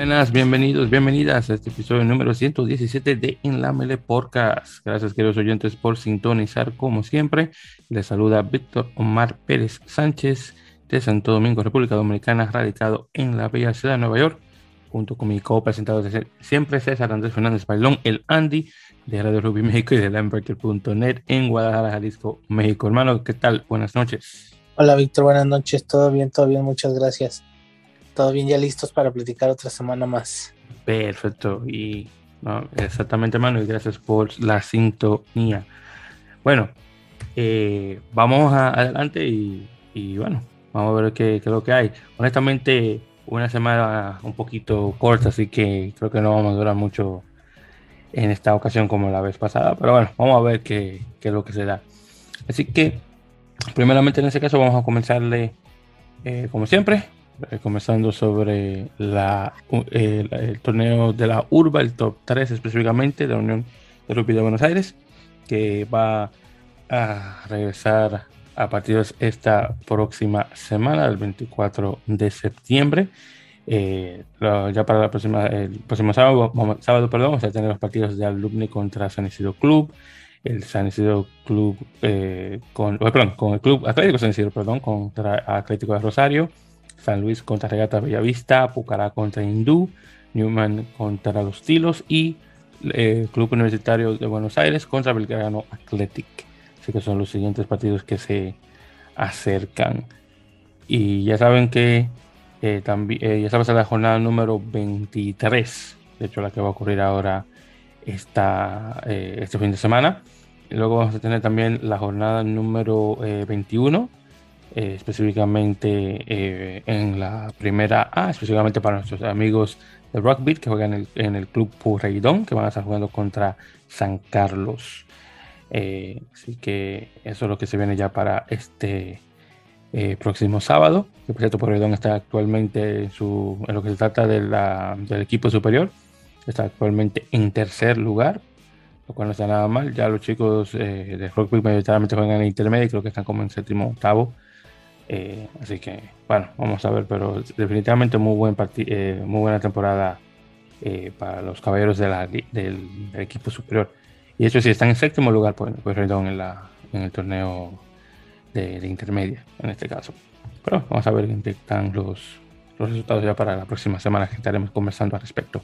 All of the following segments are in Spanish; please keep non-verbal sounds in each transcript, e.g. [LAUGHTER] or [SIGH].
Buenas, bienvenidos, bienvenidas a este episodio número 117 de En la Mele Podcast. Gracias, queridos oyentes, por sintonizar como siempre. Les saluda Víctor Omar Pérez Sánchez de Santo Domingo, República Dominicana, radicado en la bella ciudad de Nueva York, junto con mi co-presentador siempre César Andrés Fernández Bailón, el Andy de Radio Rugby México y de Lamberter.net en Guadalajara, Jalisco, México. Hermano, ¿qué tal? Buenas noches. Hola, Víctor, buenas noches. Todo bien, todo bien, muchas gracias bien, ya listos para platicar otra semana más. Perfecto, y exactamente, hermano, y gracias por la sintonía. Bueno, eh, vamos adelante y, bueno, vamos a ver qué, es lo que hay. Honestamente, una semana un poquito corta, así que creo que no vamos a durar mucho en esta ocasión como la vez pasada, pero bueno, vamos a ver qué, qué es lo que se da. Así que, primeramente en este caso, vamos a comenzarle, eh, como siempre, eh, comenzando sobre la, el, torneo de la Urba, el top 3 específicamente de la Unión de Rugby de Buenos Aires, que va a regresar a partir de esta próxima semana, el 24 de septiembre. Eh, ya para la próxima, el próximo sábado, sábado perdón, vamos a tener los partidos de Alumni contra San Isidro Club, el San Isidro Club eh, con, perdón, con el Club Atlético San Isidro, perdón, contra Atlético de Rosario, San Luis contra Regata Bellavista, Pucará contra Hindú, Newman contra Los Tilos y eh, Club Universitario de Buenos Aires contra Belgrano Athletic. Así que son los siguientes partidos que se acercan. Y ya saben que eh, también, eh, ya sabes la jornada número 23, de hecho la que va a ocurrir ahora esta, este fin de semana. Luego vamos a tener también la jornada número 21 eh, específicamente eh, en la primera A, específicamente para nuestros amigos de Rugby que juegan en el, Club Purreidón, que van a estar jugando contra San Carlos. Eh, así que eso es lo que se viene ya para este próximo sábado. Por cierto, Purreidón está actualmente en, su, en lo que se trata de la, del equipo superior, está actualmente en tercer lugar, lo cual no está nada mal. Ya los chicos de rugby mayoritariamente juegan en el intermedio, creo que están como en séptimo octavo eh, así que, bueno, vamos a ver, pero definitivamente muy, buen eh, muy buena temporada eh, para los caballeros del, equipo superior. Y eso sí, están en séptimo lugar, pues, pues en, la, en el torneo de, intermedia, en este caso. Pero vamos a ver qué están los, los resultados ya para la próxima semana que estaremos conversando al respecto.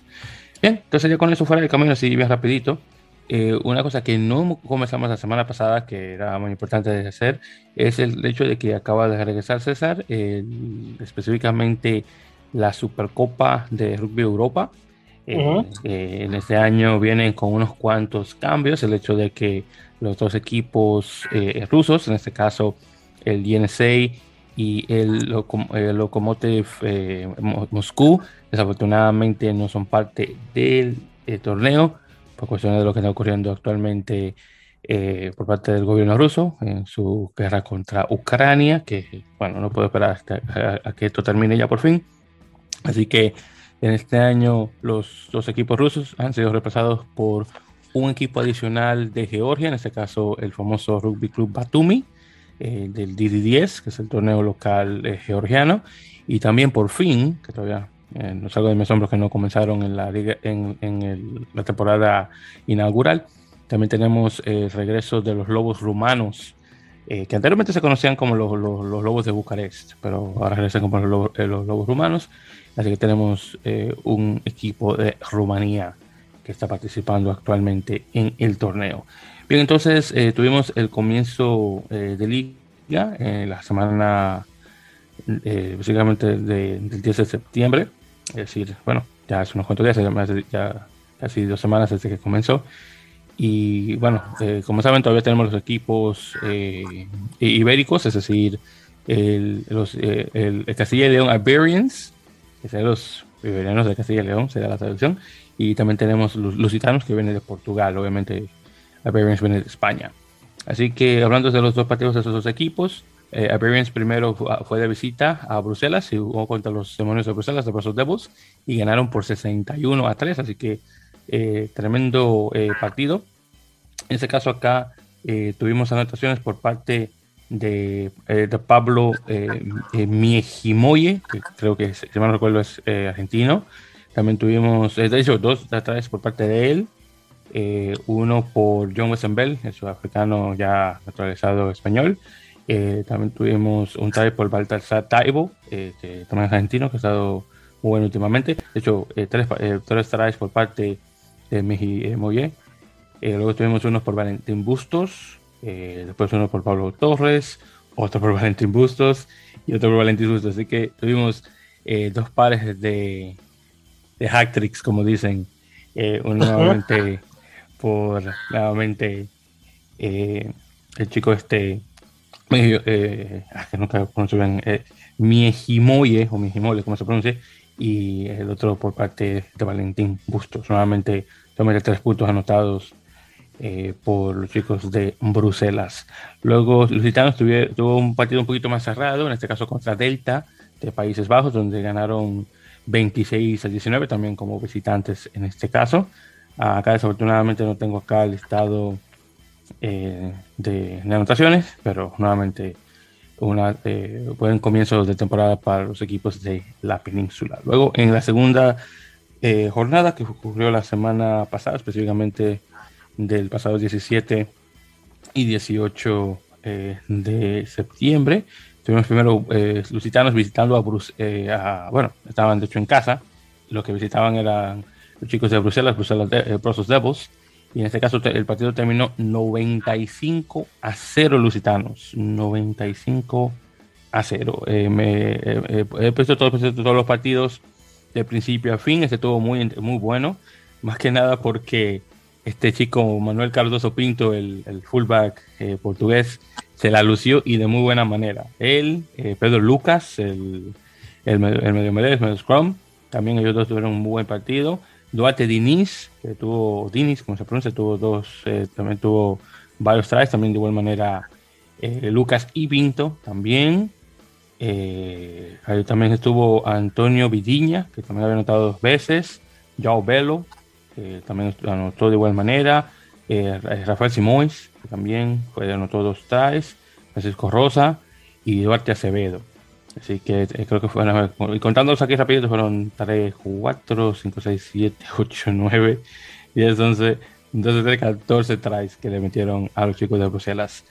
Bien, entonces ya con eso fuera del camino, así bien rapidito. Eh, una cosa que no comenzamos la semana pasada, que era muy importante de hacer, es el hecho de que acaba de regresar César, específicamente la Supercopa de Rugby Europa. Eh, en este año vienen con unos cuantos cambios, el hecho de que los dos equipos eh, rusos, en este caso el DNSA y el, el Lokomotiv Moscú, desafortunadamente no son parte del torneo por cuestiones de lo que está ocurriendo actualmente eh, por parte del gobierno ruso en su guerra contra Ucrania, que bueno, no puedo esperar hasta a, que esto termine ya por fin. Así que en este año los dos equipos rusos han sido reemplazados por un equipo adicional de Georgia, en este caso el famoso Rugby Club Batumi, eh, del DD10, que es el torneo local eh, georgiano, y también por fin, que todavía eh, no salgo de mis hombros que no comenzaron en la, en, la temporada inaugural. También tenemos el eh, regreso de los lobos rumanos, eh, que anteriormente se conocían como los, lobos de Bucarest, pero ahora regresan como los, lobos rumanos. Así que tenemos un equipo de Rumanía que está participando actualmente en el torneo. Bien, entonces tuvimos el comienzo de liga en la semana básicamente del 10 de septiembre. Es decir, bueno, ya hace unos cuantos días, ya casi dos semanas desde que comenzó. Y bueno, eh, como saben, todavía tenemos los equipos eh, ibéricos, es decir, el, los, eh, el, Castilla y León Iberians, que son los iberianos de Castilla y León, será la traducción. Y también tenemos los lusitanos que vienen de Portugal, obviamente Iberians vienen de España. Así que hablando de los dos partidos de esos dos equipos, eh, primero fue de visita a Bruselas y jugó contra los demonios de Bruselas, de Brussels Devils, y ganaron por 61 a 3, así que eh, tremendo eh, partido. En este caso acá eh, tuvimos anotaciones por parte de, Pablo Miejimoye, que creo que, si mal no recuerdo, es argentino. También tuvimos, de hecho, dos atrás por parte de él. uno por John Westenbell, el sudafricano ya naturalizado español. También tuvimos un try por Baltasar Taibo, que también es argentino, que ha estado muy bueno últimamente. De hecho, tres, tres tries por parte de Meji Moye. luego tuvimos unos por Valentín Bustos, después uno por Pablo Torres, otro por [LAUGHS] Valentín Bustos y otro por Valentín Bustos. Así que tuvimos eh, dos pares de, de hack como dicen. Eh, uno [LAUGHS] nuevamente por nuevamente eh, el chico este eh, ah, nunca pronuncio bien eh, Miejimoye o Miejimoye como se pronuncia y el otro por parte de Valentín Bustos nuevamente solamente tres puntos anotados eh, por los chicos de Bruselas. Luego, Lusitanos tuvo, un partido un poquito más cerrado, en este caso contra Delta de Países Bajos, donde ganaron 26 a 19, también como visitantes en este caso. Acá desafortunadamente no tengo acá el listado eh, de, anotaciones, pero nuevamente un eh, buen comienzo de temporada para los equipos de la península. Luego en la segunda eh, jornada que ocurrió la semana pasada, específicamente del pasado 17 y 18 eh, de septiembre. Tuvimos primero lusitanos visitando a, Bruselas, eh, bueno, estaban de hecho en casa, lo que visitaban eran los chicos de Bruselas, Bruselas de, Brussels Devils, y en este caso el partido terminó 95 a 0 lusitanos, 95 a 0. me, he puesto todos, los partidos de principio a fin, este estuvo muy, muy bueno, más que nada porque este chico Manuel Cardoso Pinto, el, fullback eh, portugués, se la lució y de muy buena manera. Él, eh, Pedro Lucas, el, el, medio medio, el medio scrum, también ellos dos tuvieron un muy buen partido. Duarte Diniz, que tuvo, Diniz, como se pronuncia, tuvo dos, eh, también tuvo varios tries, también de igual manera Lucas y Pinto también. ahí también estuvo Antonio Vidiña, que también había anotado dos veces. Joao Belo, también anotó de igual manera. Eh, Rafael Simóis, que también anotó dos tries. Francisco Rosa y Duarte Acevedo. Así que eh, creo que fueron, y contándolos aquí rápido, fueron 3, 4, 5, 6, 7, 8, 9, 10, 11, 12, 14 tries que le metieron a los chicos de Bruselas.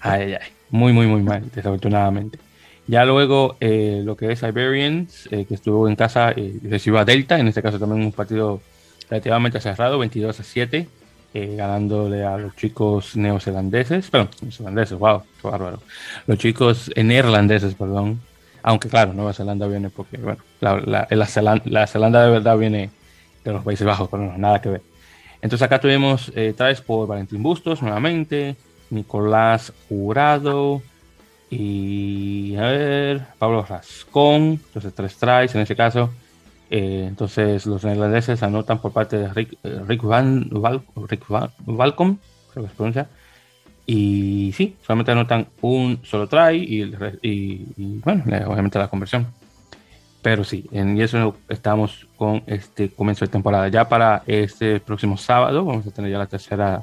Ay, ay, muy, muy, muy mal, desafortunadamente. Ya luego eh, lo que es Iberians, eh, que estuvo en casa, eh, recibió a Delta, en este caso también un partido relativamente cerrado, 22 a 7, eh, ganándole a los chicos neozelandeses, perdón, neozelandeses, wow, qué bárbaro. Los chicos neerlandeses, perdón, aunque claro, Nueva Zelanda viene porque, bueno, la, la, Zelanda, de verdad viene de los Países Bajos, pero no, nada que ver. Entonces acá tuvimos eh, traes por Valentín Bustos nuevamente, Nicolás Jurado y a ver, Pablo Rascón, entonces tres tries en ese caso. Eh, entonces los neerlandeses anotan por parte de Rick, eh, Rick Van, Valcom, creo que se pronuncia. Y sí, solamente anotan un solo try y, bueno, obviamente la conversión. Pero sí, en eso estamos con este comienzo de temporada. Ya para este próximo sábado vamos a tener ya la tercera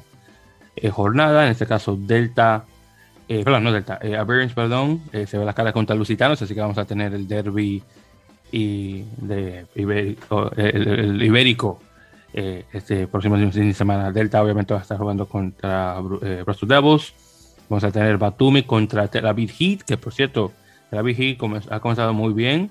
eh, jornada, en este caso Delta, perdón, no Delta, Aberrance, perdón, se ve la cara contra Lusitanos, así que vamos a tener el derby y de Ibérico, el, Ibérico eh, este próximo fin de semana. Delta obviamente va a estar jugando contra eh, Bristol Devils. Vamos a tener Batumi contra Tel Aviv Heat, que por cierto, Tel Aviv Heat ha comenzado muy bien.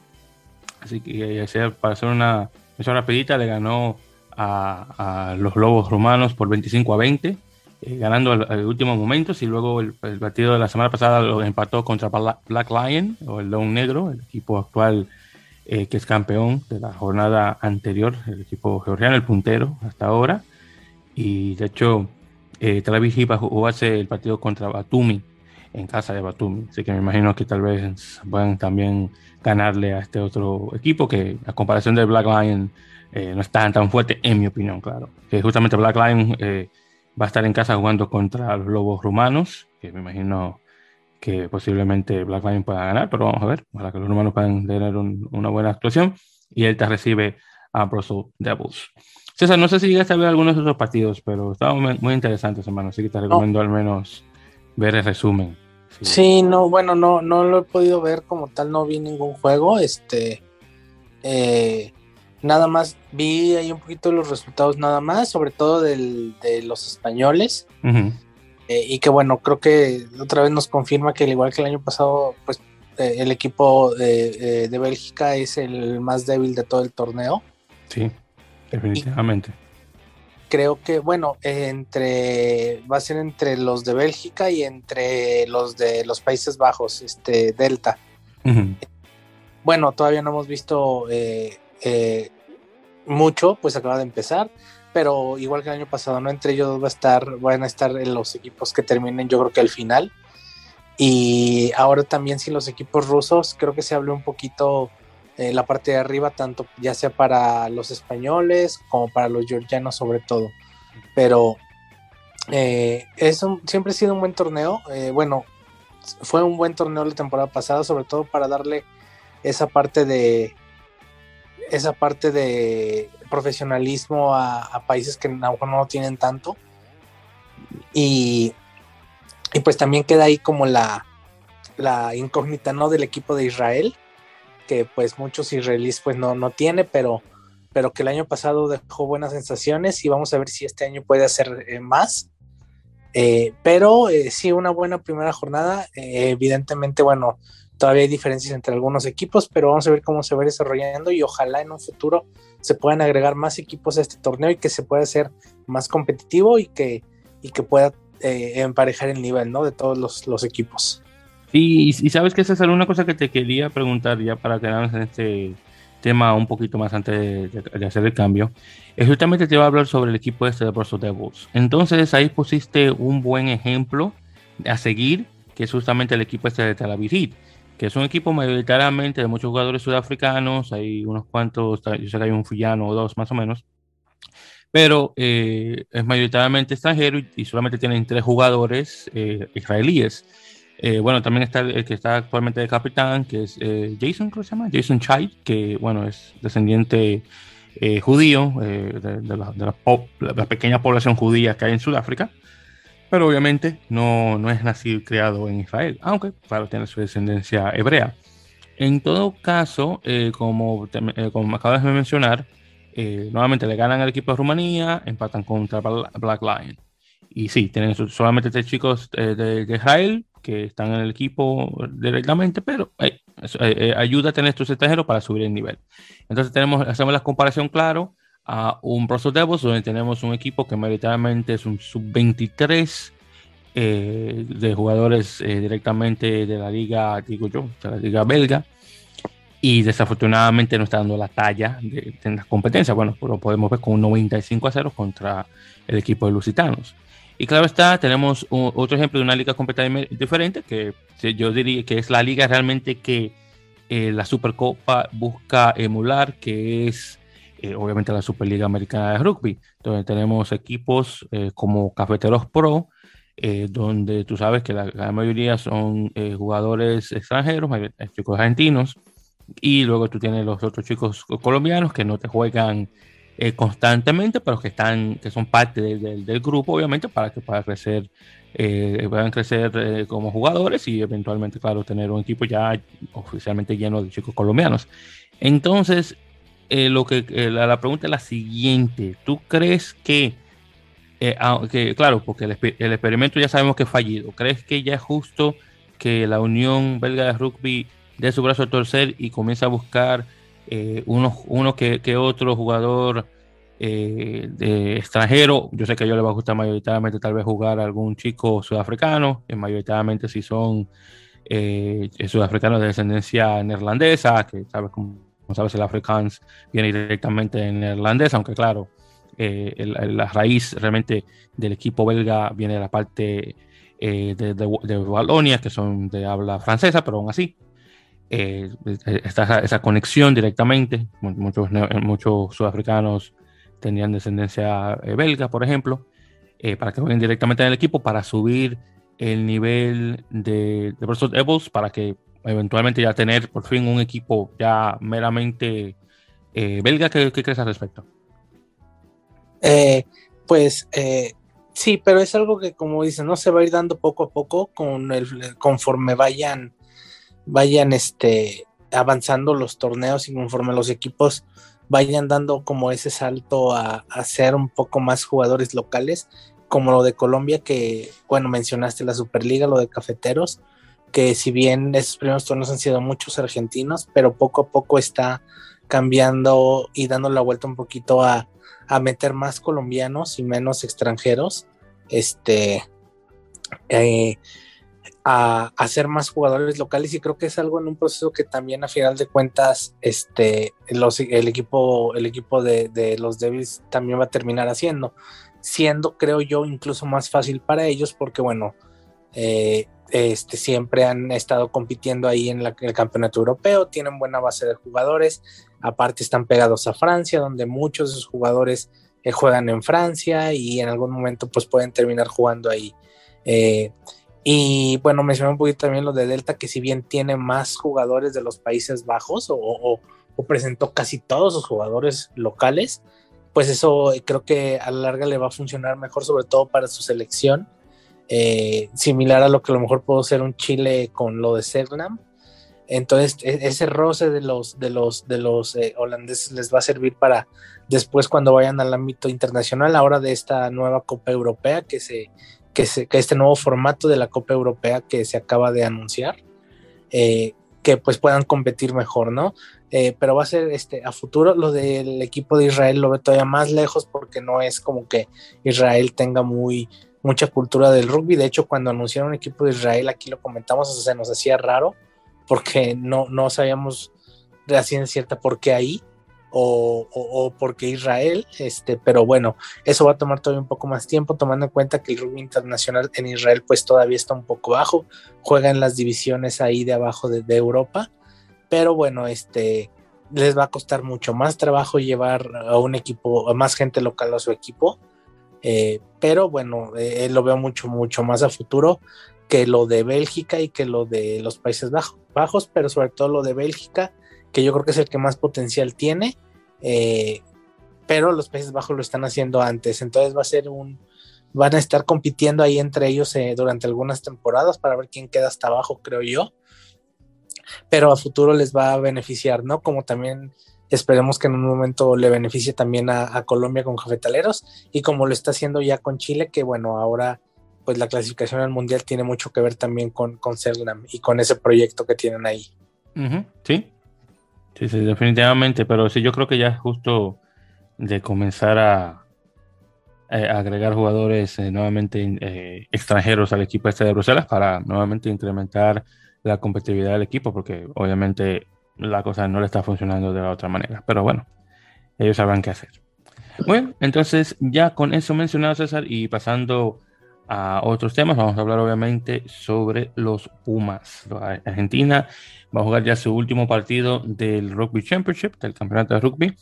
Así que eh, para hacer una mención rapidita, le ganó a, los Lobos Romanos por 25 a 20, eh, ganando al, último momento. Y luego el, el, partido de la semana pasada lo empató contra Black Lion, o el León Negro, el equipo actual eh, que es campeón de la jornada anterior, el equipo georgiano, el puntero hasta ahora. Y de hecho, eh, Tel Aviv va a jugarse el partido contra Batumi en casa de Batumi. Así que me imagino que tal vez puedan también ganarle a este otro equipo que a comparación de Black Lion eh, no está tan fuerte, en mi opinión, claro. Que justamente Black Lion eh, va a estar en casa jugando contra los Lobos Rumanos, que me imagino que posiblemente Black Lion pueda ganar, pero vamos a ver, para que los humanos puedan tener una buena actuación. Y él te recibe a Brussels Devils. César, no sé si llegaste a ver algunos de esos partidos, pero estaban muy, interesantes, hermano, así que te recomiendo al menos ver el resumen. Sí. no, bueno, no, no lo he podido ver como tal, no vi ningún juego, este, eh, nada más vi ahí un poquito los resultados nada más, sobre todo del, de los españoles. Eh, y que bueno, creo que otra vez nos confirma que al igual que el año pasado, pues eh, el equipo de, de, Bélgica es el más débil de todo el torneo. Sí, definitivamente. creo que, bueno, entre va a ser entre los de Bélgica y entre los de los Países Bajos, este Delta. Bueno, todavía no hemos visto eh, eh, mucho, pues acaba de empezar, pero igual que el año pasado, ¿no? Entre ellos va a estar, van a estar los equipos que terminen, yo creo que al final. Y ahora también si los equipos rusos, creo que se habló un poquito eh, la parte de arriba, tanto ya sea para los españoles como para los georgianos sobre todo. Pero eh, es siempre ha sido un buen torneo. Eh, bueno, fue un buen torneo la temporada pasada, sobre todo para darle esa parte de esa parte de profesionalismo a, países que a lo mejor no tienen tanto. Y, y pues también queda ahí como la, la incógnita ¿no? del equipo de Israel, que pues muchos israelíes pues no, no tiene, pero, pero que el año pasado dejó buenas sensaciones y vamos a ver si este año puede hacer eh, más. Eh, pero eh, sí, una buena primera jornada. evidentemente, bueno, Todavía hay diferencias entre algunos equipos, pero vamos a ver cómo se va desarrollando y ojalá en un futuro se puedan agregar más equipos a este torneo y que se pueda hacer más competitivo y que, y que pueda eh, emparejar el nivel ¿no? de todos los, equipos. y, sabes que es una cosa que te quería preguntar ya para quedarnos en este tema un poquito más antes de, hacer el cambio. Es justamente te iba a hablar sobre el equipo este de Borso Devils. Entonces ahí pusiste un buen ejemplo a seguir, que es justamente el equipo este de Tel Aviv que es un equipo mayoritariamente de muchos jugadores sudafricanos, hay unos cuantos, yo sé que hay un fullano o dos más o menos, pero eh, es mayoritariamente extranjero y, solamente tienen tres jugadores eh, israelíes. Eh, bueno, también está el, que está actualmente de capitán, que es Jason, ¿cómo se llama? Jason Child, que bueno, es descendiente judío de, la, de la pequeña población judía que hay en Sudáfrica pero obviamente no, no es nacido y en Israel, aunque claro, tiene su descendencia hebrea. En todo caso, eh, como, eh, como acabas de mencionar, eh, nuevamente le ganan al equipo de Rumanía, empatan contra Black Lion. Y sí, tienen solamente tres chicos de, Israel que están en el equipo directamente, pero ayuda a tener estos extranjeros para subir el nivel. Entonces tenemos, hacemos la comparación claro a un Pro Devils, donde tenemos un equipo que mayoritariamente es un sub-23 eh, de jugadores eh, directamente de la liga, digo yo, de la liga belga, y desafortunadamente no está dando la talla de, en las competencias. Bueno, lo podemos ver con un 95 a 0 contra el equipo de Lusitanos. Y claro está, tenemos otro ejemplo de una liga completamente diferente, que yo diría que es la liga realmente que eh, la Supercopa busca emular, que es eh, obviamente la Superliga Americana de Rugby, donde tenemos equipos eh, como Cafeteros Pro, eh, donde tú sabes que la, mayoría son jugadores extranjeros, chicos argentinos, y luego tú tienes los otros chicos colombianos que no te juegan constantemente, pero que están, que son parte del grupo, obviamente, para que puedan crecer, puedan crecer como jugadores y eventualmente, claro, tener un equipo ya oficialmente lleno de chicos colombianos. Entonces, eh, lo que eh, la, pregunta es la siguiente. ¿Tú crees que, eh, claro, porque el, experimento ya sabemos que es fallido, ¿crees que ya es justo que la Unión Belga de Rugby dé su brazo a torcer y comience a buscar uno, uno que, otro jugador extranjero? Yo sé que a ellos les va a gustar mayoritariamente tal vez jugar a algún chico sudafricano, mayoritariamente si son sudafricanos de descendencia neerlandesa, que sabes cómo como sabes, el Afrikaans viene directamente en neerlandés, aunque claro, eh, la raíz realmente del equipo belga viene de la parte eh, de, de, Walonia, que son de habla francesa, pero aún así eh, está esa, conexión directamente. Muchos, muchos sudafricanos tenían descendencia belga, por ejemplo, para que jueguen directamente en el equipo para subir el nivel de, de Devils para que eventualmente ya tener por fin un equipo ya meramente eh, belga. ¿Qué, crees al respecto? Eh, pues eh, sí, pero es algo que como dicen, no se va a ir dando poco a poco con el, conforme vayan, vayan este, avanzando los torneos y conforme los equipos vayan dando como ese salto a, a ser un poco más jugadores locales, como lo de Colombia, que, bueno, mencionaste la Superliga, lo de Cafeteros, que si bien esos primeros torneos han sido muchos argentinos, pero poco a poco está cambiando y dando la vuelta un poquito a, a meter más colombianos y menos extranjeros. Este, eh, a hacer más jugadores locales y creo que es algo en un proceso que también a final de cuentas este, el equipo, el equipo de, los Devils también va a terminar haciendo, siendo creo yo incluso más fácil para ellos porque bueno, eh, este, siempre han estado compitiendo ahí en, el campeonato europeo, tienen buena base de jugadores, aparte están pegados a Francia, donde muchos de sus jugadores eh, juegan en Francia y en algún momento pues pueden terminar jugando ahí. Eh, y bueno, mencioné un poquito también lo de Delta, que si bien tiene más jugadores de los Países Bajos o, presentó casi todos sus jugadores locales, pues eso creo que a la larga le va a funcionar mejor, sobre todo para su selección. Eh, similar a lo que a lo mejor pudo ser un Chile con lo de Segnam. Entonces, e, ese roce de los, de los, de los eh, holandeses les va a servir para después cuando vayan al ámbito internacional, ahora de esta nueva Copa Europea que se, que, este nuevo formato de la Copa Europea que se acaba de anunciar, eh, que pues puedan competir mejor, ¿no? Eh, pero va a ser este a futuro lo del equipo de Israel lo ve todavía más lejos porque no es como que Israel tenga muy mucha cultura del rugby. De hecho, cuando anunciaron un equipo de Israel, aquí lo comentamos, se nos hacía raro porque no, no sabíamos de ciencia cierta por qué ahí o, o, porque Israel, este, pero bueno, eso va a tomar todavía un poco más tiempo, tomando en cuenta que el rugby internacional en Israel pues todavía está un poco bajo, juega en las divisiones ahí de abajo de, Europa, pero bueno, este, les va a costar mucho más trabajo llevar a un equipo, a más gente local a su equipo, eh, pero bueno, eh, lo veo mucho, mucho más a futuro que lo de Bélgica y que lo de los Países Bajos, pero sobre todo lo de Bélgica, que yo creo que es el que más potencial tiene eh, pero los Países Bajos lo están haciendo antes, entonces va a ser un, van a estar compitiendo ahí entre ellos eh, durante algunas temporadas para ver quién queda hasta abajo, creo yo, pero a futuro les va a beneficiar, ¿no? Como también esperemos que en un momento le beneficie también a, Colombia con cafetaleros y como lo está haciendo ya con Chile, que bueno, ahora pues la clasificación al mundial tiene mucho que ver también con, con y con ese proyecto que tienen ahí. Sí, Sí, sí, definitivamente, pero sí, yo creo que ya es justo de comenzar a, agregar jugadores eh, nuevamente eh, extranjeros al equipo este de Bruselas para nuevamente incrementar la competitividad del equipo, porque obviamente la cosa no le está funcionando de la otra manera. Pero bueno, ellos sabrán qué hacer. Bueno, entonces ya con eso mencionado, César, y pasando a otros temas, vamos a hablar obviamente sobre los Pumas. Argentina va a jugar ya su último partido del Rugby Championship, del campeonato de rugby,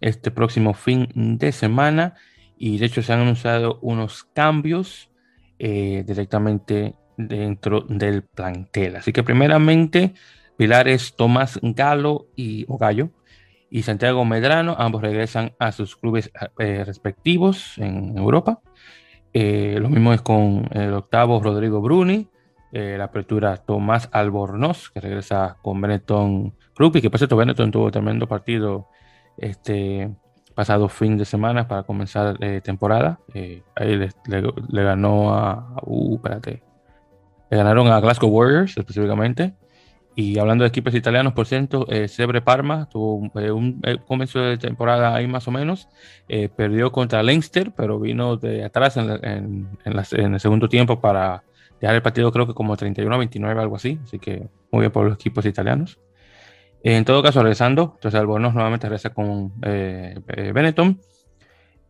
este próximo fin de semana. Y de hecho se han anunciado unos cambios eh, directamente dentro del plantel. Así que primeramente, pilares Tomás Galo y Ogallo y Santiago Medrano, ambos regresan a sus clubes eh, respectivos en Europa. Eh, lo mismo es con el octavo Rodrigo Bruni, eh, la apertura Tomás Albornoz, que regresa con Benetton Rugby, que por cierto Benetton tuvo tremendo partido este pasado fin de semana para comenzar temporada. Ahí le, ganó a, uh, le ganaron a Glasgow Warriors específicamente. Y hablando de equipos italianos, por ciento, Sebre Parma tuvo un, comienzo de temporada ahí más o menos. perdió contra Leinster, pero vino de atrás en, en el segundo tiempo para ya el partido creo que como 31 a 29, algo así. Así que muy bien por los equipos italianos. En todo caso, regresando, entonces Albornoz nuevamente regresa con eh, eh, Benetton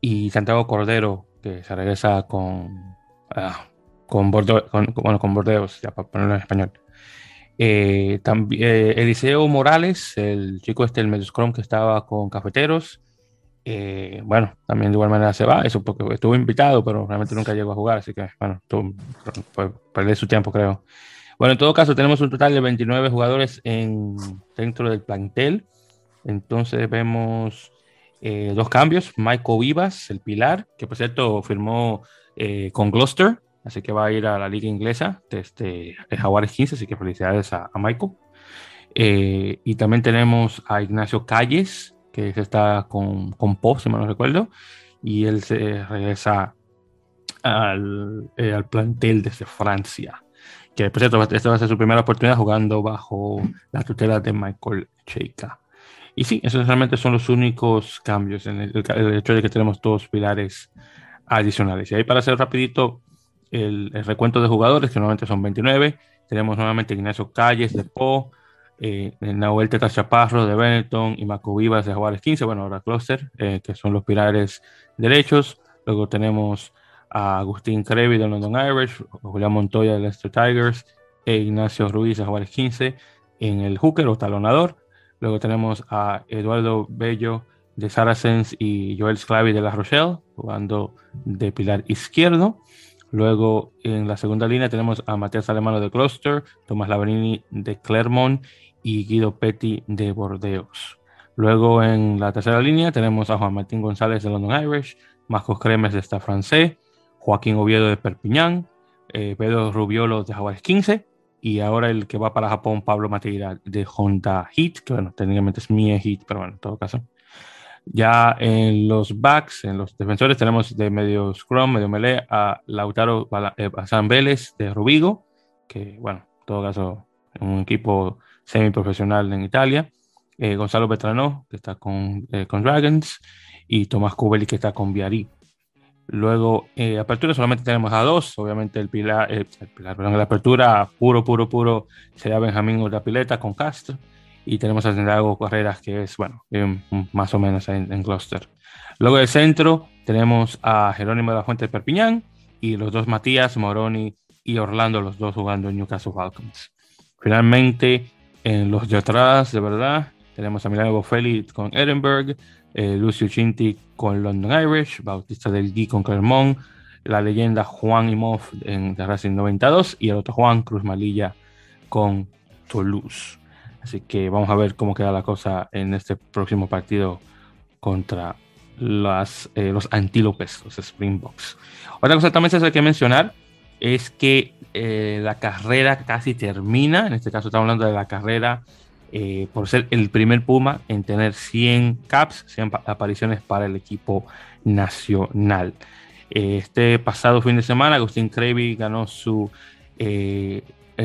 y Santiago Cordero, que se regresa con, ah, con, Bordeaux, bueno, con Bordeaux, ya para ponerlo en español. Eh, también, Eliseo Morales, el chico este, el medio que estaba con Cafeteros, eh, bueno, también de igual manera se va, eso porque estuvo invitado, pero realmente nunca llegó a jugar, así que bueno, tuvo, perder su tiempo, creo. Bueno, en todo caso, tenemos un total de 29 jugadores en, dentro del plantel. Entonces vemos eh, dos cambios. Michael Vivas, el pilar, que por cierto firmó eh, con Gloucester, así que va a ir a la liga inglesa desde Jaguares 15, así que felicidades a, a Michael. y también tenemos a Ignacio Calles, que está con, con Pop, si mal no recuerdo, y él se regresa al, eh, al plantel desde Francia. Que por cierto, esta va a ser su primera oportunidad jugando bajo la tutela de Michael Cheika. Y sí, esos realmente son los únicos cambios en el, el, hecho de que tenemos dos pilares adicionales. Y ahí para hacer rapidito el, recuento de jugadores, que normalmente son 29, tenemos nuevamente Ignacio Calles de Po, eh, Nahuel Teta Chaparro de Benetton y Maco Vivas de Juárez 15, bueno, ahora Cluster, eh, que son los pilares derechos. Luego tenemos a Agustín Crevi de London Irish, Julián Montoya de Leicester Tigers e Ignacio Ruiz de Juárez 15 en el hooker o talonador. Luego tenemos a Eduardo Bello de Saracens y Joel Sclavi de La Rochelle jugando de pilar izquierdo. Luego en la segunda línea tenemos a Matías Alemano de Cluster, Tomás Labrini de Clermont y Guido Petty de Bordeaux. Luego en la tercera línea tenemos a Juan Martín González de London Irish, Marcos Cremes de Esta Francés, Joaquín Oviedo de Perpiñán, eh, Pedro Rubiolo de Jaguares 15 y ahora el que va para Japón, Pablo Mateira de Honda Heat, que bueno, técnicamente es Mie Heat, pero bueno, en todo caso. Ya en los backs, en los defensores, tenemos de medio scrum, medio melee a Lautaro Bazán eh, Vélez de Rubigo, que bueno, en todo caso, un equipo semiprofesional en Italia. Eh, Gonzalo Betrano, que está con, eh, con Dragons, y Tomás Cubeli, que está con Viari. Luego, eh, apertura solamente tenemos a dos. Obviamente, el pilar, el pilar perdón, la apertura puro, puro, puro sería Benjamín Pileta con Castro. Y tenemos a Santiago Carreras, que es, bueno, más o menos en, en Gloucester. Luego del centro tenemos a Jerónimo de la Fuente de Perpiñán y los dos Matías, Moroni y Orlando, los dos jugando en Newcastle Falcons. Finalmente, en los de atrás, de verdad, tenemos a Milano Boffelli con Edinburgh, eh, Lucio Cinti con London Irish, Bautista del Gui con Clermont, la leyenda Juan Imov en The Racing 92 y el otro Juan Cruz Malilla con Toulouse. Así que vamos a ver cómo queda la cosa en este próximo partido contra las, eh, los antílopes, los Springboks. Otra cosa también se hay que mencionar es que eh, la carrera casi termina, en este caso estamos hablando de la carrera eh, por ser el primer Puma en tener 100 caps, 100 apariciones para el equipo nacional. Este pasado fin de semana, Agustín Crevi ganó su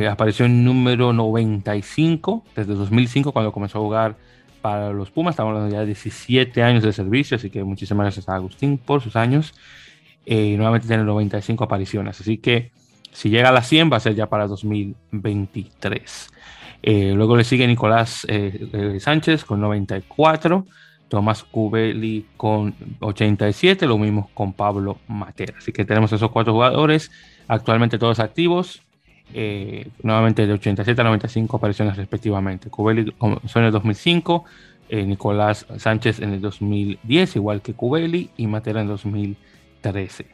aparición número 95 desde 2005 cuando comenzó a jugar para los Pumas. Estamos hablando ya de 17 años de servicio, así que muchísimas gracias a Agustín por sus años. y nuevamente tiene 95 apariciones, así que si llega a las 100 va a ser ya para 2023. Eh, luego le sigue Nicolás eh, eh, Sánchez con 94, Tomás Cubeli con 87, lo mismo con Pablo Matera. Así que tenemos esos cuatro jugadores, actualmente todos activos, nuevamente de 87 a 95 apariciones respectivamente. Cubeli comenzó en el 2005, Nicolás Sánchez en el 2010, igual que Cubeli, y Matera en 2013.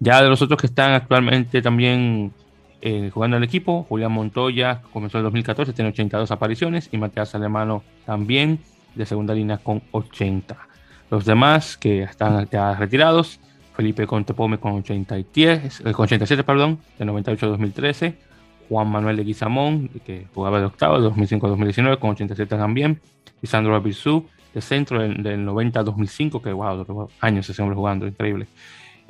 Ya de los otros que están actualmente también eh, jugando en el equipo, Julián Montoya comenzó en 2014, tiene 82 apariciones, y Matías Alemano también de segunda línea con 80. Los demás que están ya retirados, Felipe Contepome con, 10, eh, con 87, perdón, de 98 a 2013, Juan Manuel de Guizamón, que jugaba de octavo, de 2005-2019, con 87 también, y Sandro de centro del, 90 a 2005, que wow, años ese hombre jugando, increíble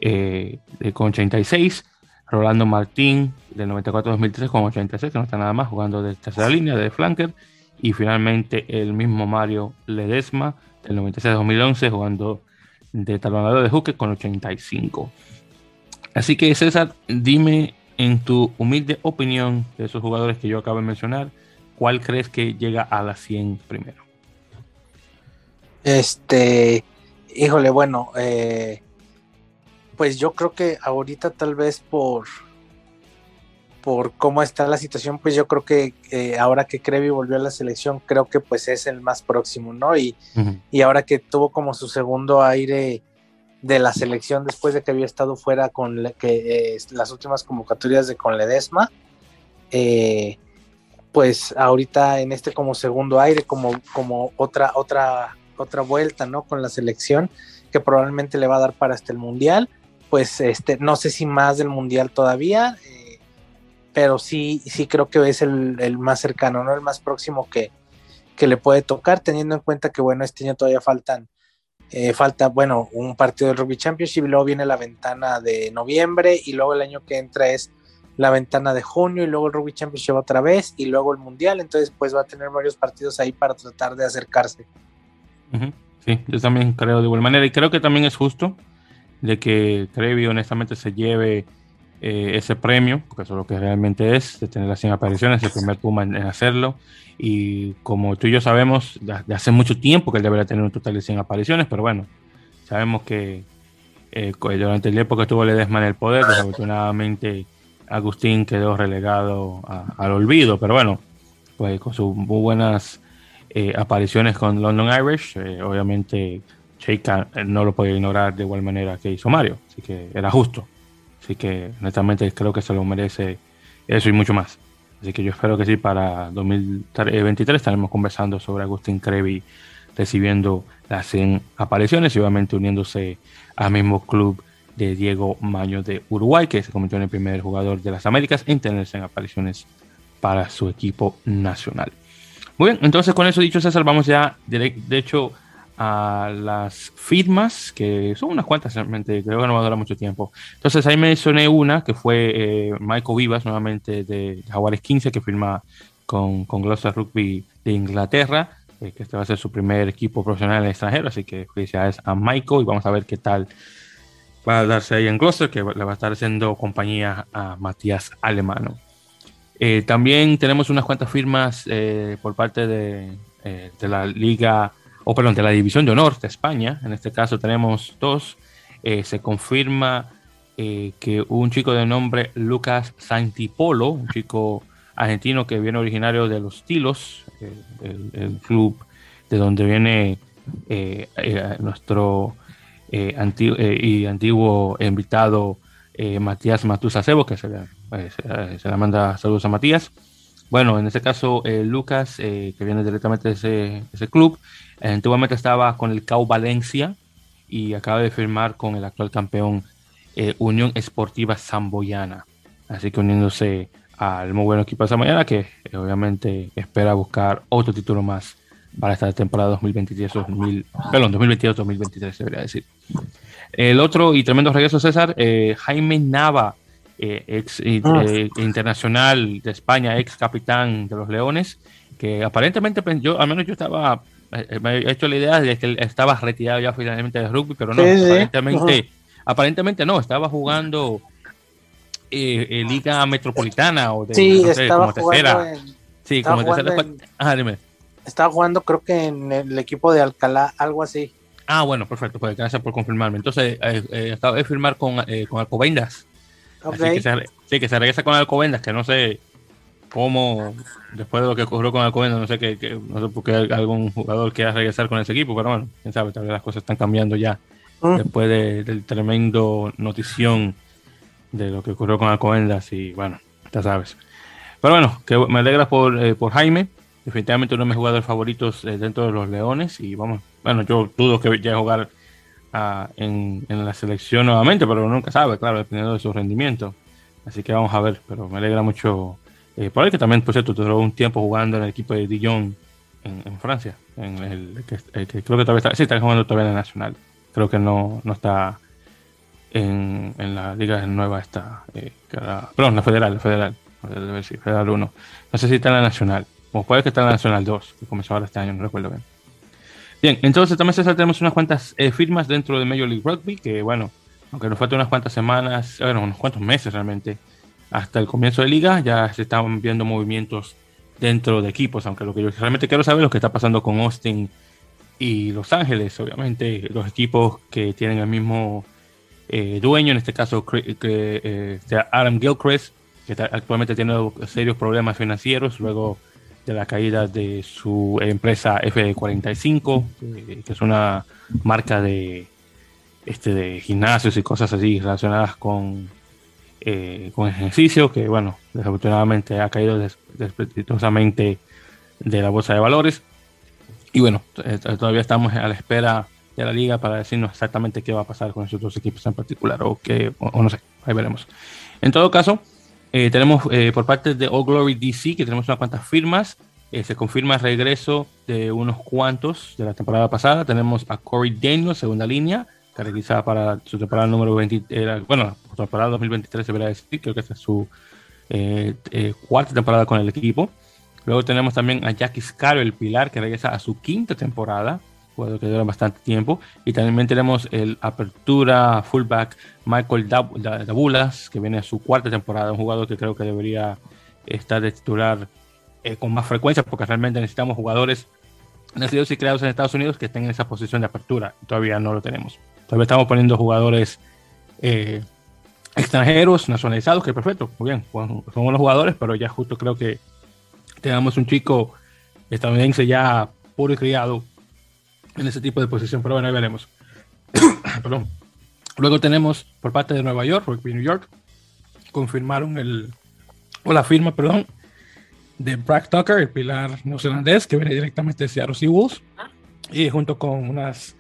eh, con 86. Rolando Martín del 94-2003 con 86, que no está nada más jugando de tercera línea, de flanker. Y finalmente el mismo Mario Ledesma del 96-2011 jugando de talonador de Juque con 85. Así que César, dime en tu humilde opinión de esos jugadores que yo acabo de mencionar, ¿cuál crees que llega a la 100 primero? Este, híjole, bueno, eh, pues yo creo que ahorita tal vez por por cómo está la situación, pues yo creo que eh, ahora que Crevi volvió a la selección, creo que pues es el más próximo, ¿no? Y, y ahora que tuvo como su segundo aire de la selección después de que había estado fuera con que, eh, las últimas convocatorias de con Ledesma, eh, pues ahorita en este como segundo aire, como, como otra, otra, otra vuelta, ¿no? Con la selección, que probablemente le va a dar para hasta el Mundial pues este, no sé si más del mundial todavía, eh, pero sí, sí creo que es el, más cercano, ¿no? El más próximo que, que le puede tocar, teniendo en cuenta que, bueno, este año todavía faltan, eh, falta, bueno, un partido del Rugby Championship, y luego viene la ventana de noviembre, y luego el año que entra es la ventana de junio, y luego el Rugby Championship otra vez, y luego el Mundial, entonces pues va a tener varios partidos ahí para tratar de acercarse. Sí, yo también creo de igual manera, y creo que también es justo de que Trevi honestamente se lleve eh, ese premio, porque eso es lo que realmente es, de tener las 100 apariciones, el primer Puma en, hacerlo. Y como tú y yo sabemos, de, hace mucho tiempo que él debería tener un total de 100 apariciones, pero bueno, sabemos que eh, durante el época estuvo Ledesma en el poder, desafortunadamente Agustín quedó relegado al olvido, pero bueno, pues con sus muy buenas eh, apariciones con London Irish, obviamente Sheikha no lo podía ignorar de igual manera que hizo Mario, así que era justo. Así que honestamente creo que se lo merece eso y mucho más. Así que yo espero que sí, para 2023 estaremos conversando sobre Agustín Crevi recibiendo las 100 apariciones y obviamente uniéndose al mismo club de Diego Maño de Uruguay, que se convirtió en el primer jugador de las Américas en tener 100 apariciones para su equipo nacional. Muy bien, entonces con eso dicho César, vamos ya de, de hecho a las firmas, que son unas cuantas realmente, creo que no va a durar mucho tiempo. Entonces ahí mencioné una, que fue eh, Michael Vivas, nuevamente de Jaguares 15, que firma con, con Gloucester Rugby de Inglaterra, eh, que este va a ser su primer equipo profesional en extranjero, así que felicidades a Michael y vamos a ver qué tal va a darse ahí en Gloucester, que le va a estar haciendo compañía a Matías Alemano. Eh, también tenemos unas cuantas firmas por parte de, de la Liga o perdón, de la División de Honor de España, en este caso tenemos dos, eh, se confirma eh, que un chico de nombre Lucas Santipolo, un chico argentino que viene originario de los Tilos, eh, el, club de donde viene nuestro antiguo, y antiguo invitado Matías Matusa Sebo, que se le, se, le manda saludos a Matías. Bueno, en este caso, Lucas, que viene directamente de ese, club, Antiguamente estaba con el CAU Valencia y acaba de firmar con el actual campeón eh, Unión Esportiva Zamboyana. Así que uniéndose al muy buen equipo de Zamboyana que eh, obviamente espera buscar otro título más para esta temporada 2023-2023, perdón, 2022-2023 debería decir. El otro y tremendo regreso, César, eh, Jaime Nava, ex ah. internacional de España, ex capitán de los Leones, que aparentemente yo, al menos yo estaba eh, me he hecho la idea de que él estaba retirado ya finalmente de rugby, pero no, aparentemente, aparentemente no, estaba jugando eh, en Liga Metropolitana o de sí, estaba jugando sí, como jugando Estaba jugando creo que en el equipo de Alcalá, algo así. Ah, bueno, perfecto, pues gracias por confirmarme. Entonces, eh, eh estaba de firmar con, eh, con Alcobendas. Así que se, sí, que se regresa con Alcobendas, que no sé cómo, después de lo que ocurrió con Alcobendas, no sé qué, no sé por qué algún jugador quiera regresar con ese equipo, pero bueno, quién sabe, tal vez las cosas están cambiando ya mm. después del tremendo notición de lo que ocurrió con Alcobendas y bueno, ya sabes. Pero bueno, que me alegra por, eh, por Jaime, definitivamente uno de mis jugadores favoritos eh, dentro de los Leones y vamos, bueno, yo dudo que llegue a jugar en, la selección nuevamente, pero nunca sabe, claro, dependiendo de su rendimiento. Así que vamos a ver, pero me alegra mucho eh, que también, por cierto, duró un tiempo jugando en el equipo de Dijon en, Francia. En el, que, creo que todavía está, sí, está jugando todavía en el Nacional. Creo que no, no está en, en la liga nueva esta, eh, perdón, la federal, la federal, federal 1. No sé si está en la nacional, o puede que está en la nacional 2, que comenzó ahora este año, no recuerdo bien. Bien, entonces también tenemos unas cuantas eh, firmas dentro de Major League Rugby, que bueno, aunque nos faltan unas cuantas semanas, bueno, unos cuantos meses realmente, hasta el comienzo de liga ya se están viendo movimientos dentro de equipos, aunque lo que yo realmente quiero saber es lo que está pasando con Austin y Los Ángeles, obviamente los equipos que tienen el mismo eh, dueño, en este caso que, eh, Adam Gilchrist, que actualmente tiene serios problemas financieros luego de la caída de su empresa F45, que es una marca de, este, de gimnasios y cosas así relacionadas con eh, con ejercicio, que bueno, desafortunadamente ha caído desprestigiosamente de la bolsa de valores. Y bueno, eh, todavía estamos a la espera de la liga para decirnos exactamente qué va a pasar con esos dos equipos en particular, o que, o, no sé, ahí veremos. En todo caso, eh, tenemos por parte de All Glory DC, que tenemos unas cuantas firmas, eh, se confirma el regreso de unos cuantos de la temporada pasada. Tenemos a Corey Daniels, segunda línea, caracterizada para su temporada número 20, era, bueno, temporada 2023 se verá decir, creo que esta es su eh, eh, cuarta temporada con el equipo. Luego tenemos también a Jackie Scaro, el pilar, que regresa a su quinta temporada, jugador que dura bastante tiempo. Y también tenemos el apertura fullback Michael Dabulas, que viene a su cuarta temporada, un jugador que creo que debería estar de titular eh, con más frecuencia, porque realmente necesitamos jugadores nacidos y creados en Estados Unidos que estén en esa posición de apertura. Todavía no lo tenemos. Todavía estamos poniendo jugadores eh, extranjeros, nacionalizados, que perfecto, muy bien, son buenos jugadores, pero ya justo creo que tengamos un chico estadounidense ya puro y criado en ese tipo de posición, pero bueno, ahí veremos. [COUGHS] Perdón. Luego tenemos por parte de Nueva York, Rugby New York, confirmaron el, o la firma, perdón, de Brad Tucker, el pilar neozelandés, que viene directamente de Seattle Seawolves, y junto con unas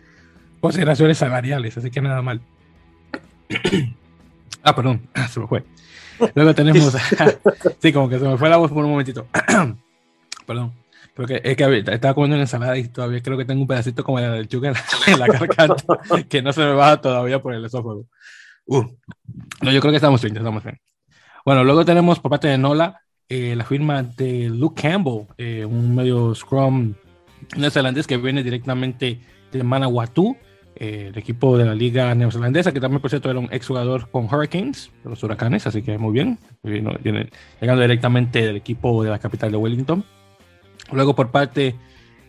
consideraciones salariales, así que nada mal. [COUGHS] ah, perdón, [COUGHS] se me fue. Luego tenemos, [LAUGHS] sí, como que se me fue la voz por un momentito. perdón. Porque es que estaba comiendo una ensalada y todavía creo que tengo un pedacito como la del chuga [LAUGHS] en la garganta [LAUGHS] que no se me baja todavía por el esófago. Uh. No, yo creo que estamos bien, estamos bien. Bueno, luego tenemos por parte de Nola eh, la firma de Luke Campbell, eh, un medio Scrum neozelandés que viene directamente de Manawatu, eh, el equipo de la liga neozelandesa, que también por cierto era un exjugador con Hurricanes, de los huracanes, así que muy bien, viene, llegando directamente del equipo de la capital de Wellington. Luego por parte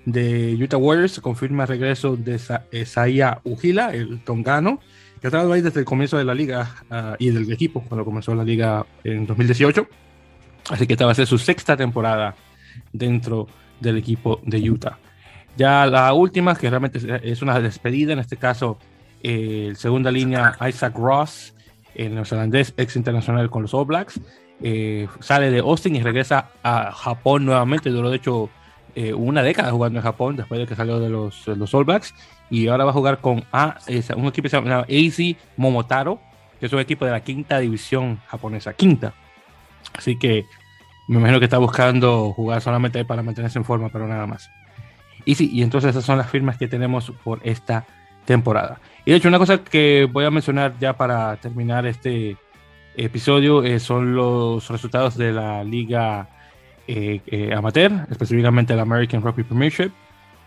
de Utah Warriors se confirma el regreso de Isaiah Ujila, el tongano, que ha estado ahí desde el comienzo de la liga ah, y del equipo, cuando comenzó la liga en 2018 Así que esta va a ser su sexta temporada dentro del equipo de Utah. Ya la última, que realmente es una despedida, en este caso, el segunda línea Isaac Ross, el neozelandés ex internacional con los All Blacks, eh, sale de Austin y regresa a Japón nuevamente. Duró, de hecho, eh, una década jugando en Japón después de que salió de los, los All Blacks. Y ahora va a jugar con a, un equipo que se llama AC Momotaro, que es un equipo de la quinta división japonesa. Quinta. Así que me imagino que está buscando jugar solamente para mantenerse en forma, pero nada más. Y sí, y entonces esas son las firmas que tenemos por esta temporada. Y de hecho, una cosa que voy a mencionar ya para terminar este episodio eh, son los resultados de la liga eh, eh, amateur, específicamente la American Rugby Premiership,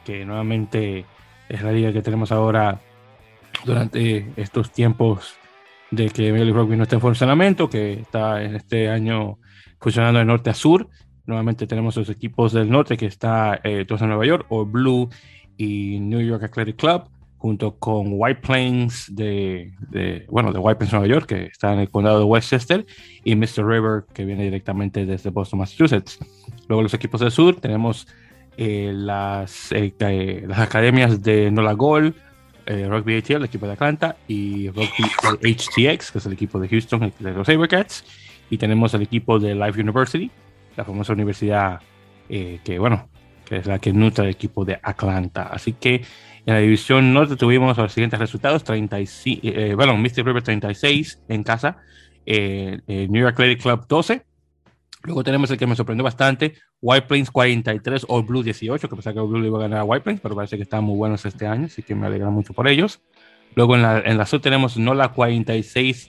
que nuevamente es la liga que tenemos ahora durante estos tiempos de que el Rugby no está en funcionamiento, que está en este año funcionando de norte a sur. Nuevamente tenemos los equipos del norte que está eh, todos en Nueva York, o Blue y New York Athletic Club, junto con White Plains de, bueno, de White Plains, Nueva York, que está en el condado de Westchester, y Mr. River, que viene directamente desde Boston, Massachusetts. Luego los equipos del sur tenemos eh, las, eh, las academias de Nola Gol, Rugby ATL, el equipo de Atlanta, y Rugby HTX, que es el equipo de Houston, de los Sabercats y tenemos el equipo de Life University, la famosa universidad eh, que, bueno, que es la que nutre el equipo de Atlanta. Así que en la división norte tuvimos los siguientes resultados: 35, eh, bueno, Mr. River 36 en casa, eh, New York Athletic Club 12. Luego tenemos el que me sorprendió bastante, White Plains 43, All Blue 18, que pensaba que All Blue iba a ganar a White Plains, pero parece que están muy buenos este año, así que me alegra mucho por ellos. Luego en la, en la sur tenemos Nola 46,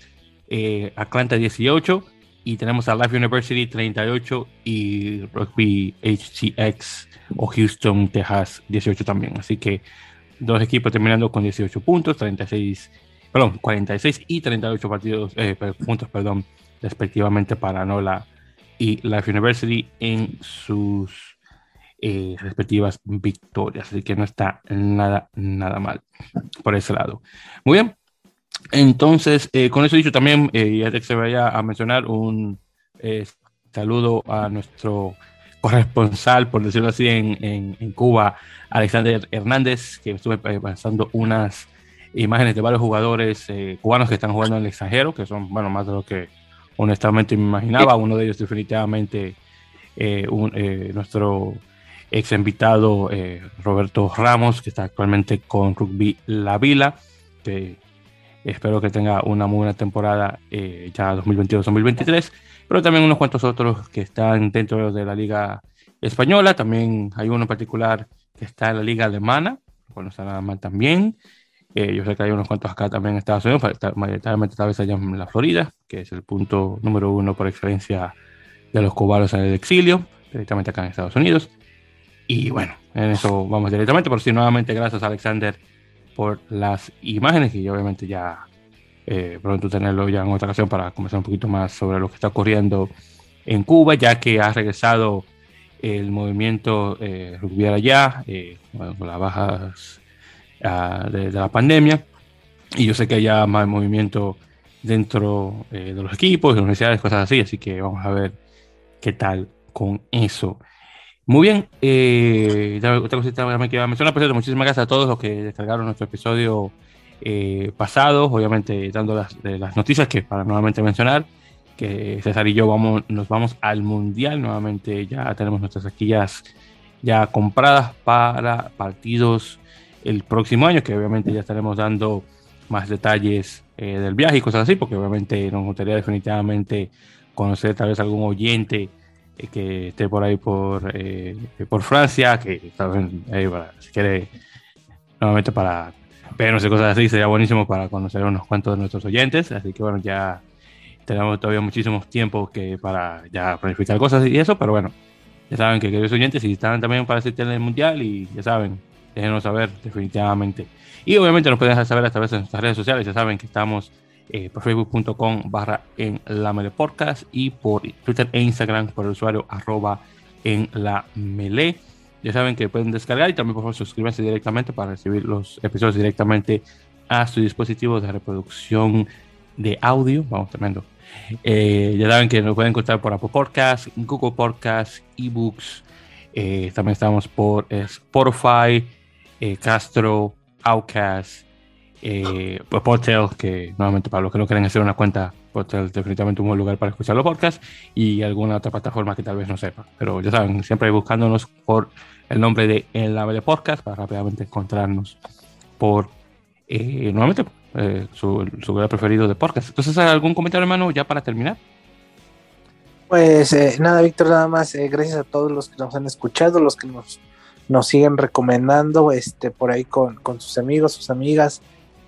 Atlanta 18, y tenemos a Life University 38 y Rugby HCX o Houston, Texas 18 también. Así que dos equipos terminando con 18 puntos, 36, perdón, 46 y 38 partidos, eh, puntos, perdón, respectivamente para NOLA y Life University en sus eh, respectivas victorias. Así que no está nada, nada mal por ese lado. Muy bien, entonces, eh, con eso dicho, también, eh, ya se vaya a mencionar un eh, saludo a nuestro corresponsal, por decirlo así, en, en, Cuba, Alexander Hernández, que estuve pasando unas imágenes de varios jugadores cubanos que están jugando en el extranjero, que son, bueno, más de lo que honestamente me imaginaba. Uno de ellos definitivamente nuestro ex invitado Roberto Ramos, que está actualmente con Rugby La Vila, que Espero que tenga una muy buena temporada ya 2022-2023, pero también unos cuantos otros que están dentro de la liga española. También hay uno en particular que está en la liga alemana, bueno, está nada mal también. Eh, yo sé que hay unos cuantos acá también en Estados Unidos, mayoritariamente tal vez allá en la Florida, que es el punto número uno por excelencia de los cubanos en el exilio, directamente acá en Estados Unidos. Y bueno, en eso vamos directamente. Por si nuevamente, gracias Alexander por las imágenes y obviamente ya eh, pronto tenerlo ya en otra ocasión para conversar un poquito más sobre lo que está ocurriendo en Cuba, ya que ha regresado el movimiento eh, allá, eh, con las bajas ah, de, la pandemia. Y yo sé que hay ya más movimiento dentro eh, de los equipos, de las universidades, cosas así, así que vamos a ver qué tal con eso. Muy bien, eh, otra cosita me queda mencionar, por muchísimas gracias a todos los que descargaron nuestro episodio eh, pasado, obviamente dando las, las, noticias que para nuevamente mencionar, que César y yo vamos, nos vamos al Mundial, nuevamente ya tenemos nuestras taquillas ya compradas para partidos el próximo año, que obviamente ya estaremos dando más detalles eh, del viaje y cosas así, porque obviamente nos gustaría definitivamente conocer tal vez algún oyente eh, que esté por ahí por, eh, por Francia, que ahí para, si quiere, nuevamente para vernos y cosas así, sería buenísimo para conocer unos cuantos de nuestros oyentes. Así que bueno, ya tenemos todavía muchísimos tiempos que para ya planificar cosas y eso, pero bueno, ya saben que queridos oyentes, si están también para asistir el mundial y ya saben, déjenos saber definitivamente. Y obviamente nos pueden dejar saber a través de nuestras redes sociales, ya saben que estamos eh, por facebook.com barra en la mele podcast y por Twitter e Instagram por el usuario arroba en la mele. Ya saben que pueden descargar y también por favor directamente para recibir los episodios directamente a su dispositivo de reproducción de audio. Vamos, tremendo. Eh, ya saben que nos pueden encontrar por Apple Podcasts, Google Podcasts, eBooks. Eh, también estamos por Spotify, Castro, Outcast, eh, pues que nuevamente para los que no quieren hacer una cuenta, Portal es definitivamente un buen lugar para escuchar los podcasts y alguna otra plataforma que tal vez no sepa. Pero ya saben, siempre buscándonos por el nombre de En la Podcast para rápidamente encontrarnos por eh, nuevamente eh, su, lugar preferido de podcast. Entonces, ¿algún comentario, hermano, ya para terminar? Pues eh, nada, Víctor, nada más. gracias a todos los que nos han escuchado, los que nos, nos siguen recomendando este, por ahí con, con sus amigos, sus amigas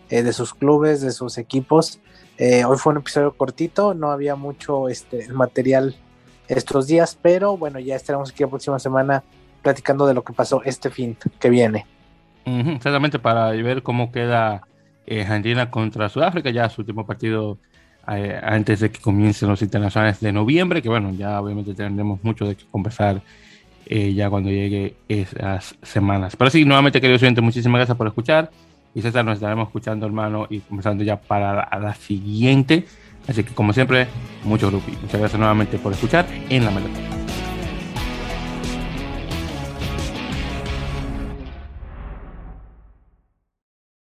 eh, de sus clubes, de sus equipos. Eh, hoy fue un episodio cortito, no había mucho este, material estos días, pero bueno, ya estaremos aquí la próxima semana platicando de lo que pasó este fin que viene. exactamente, para ver cómo queda eh, Argentina contra Sudáfrica, ya su último partido antes de que comiencen los internacionales de noviembre, que bueno, ya obviamente tendremos mucho de que conversar ya cuando llegue esas semanas. Pero sí, nuevamente, queridos oyentes, muchísimas gracias por escuchar. Y César, nos estaremos escuchando, hermano, y comenzando ya para la, siguiente. Así que, como siempre, mucho grupo. Muchas gracias nuevamente por escuchar en la melodía.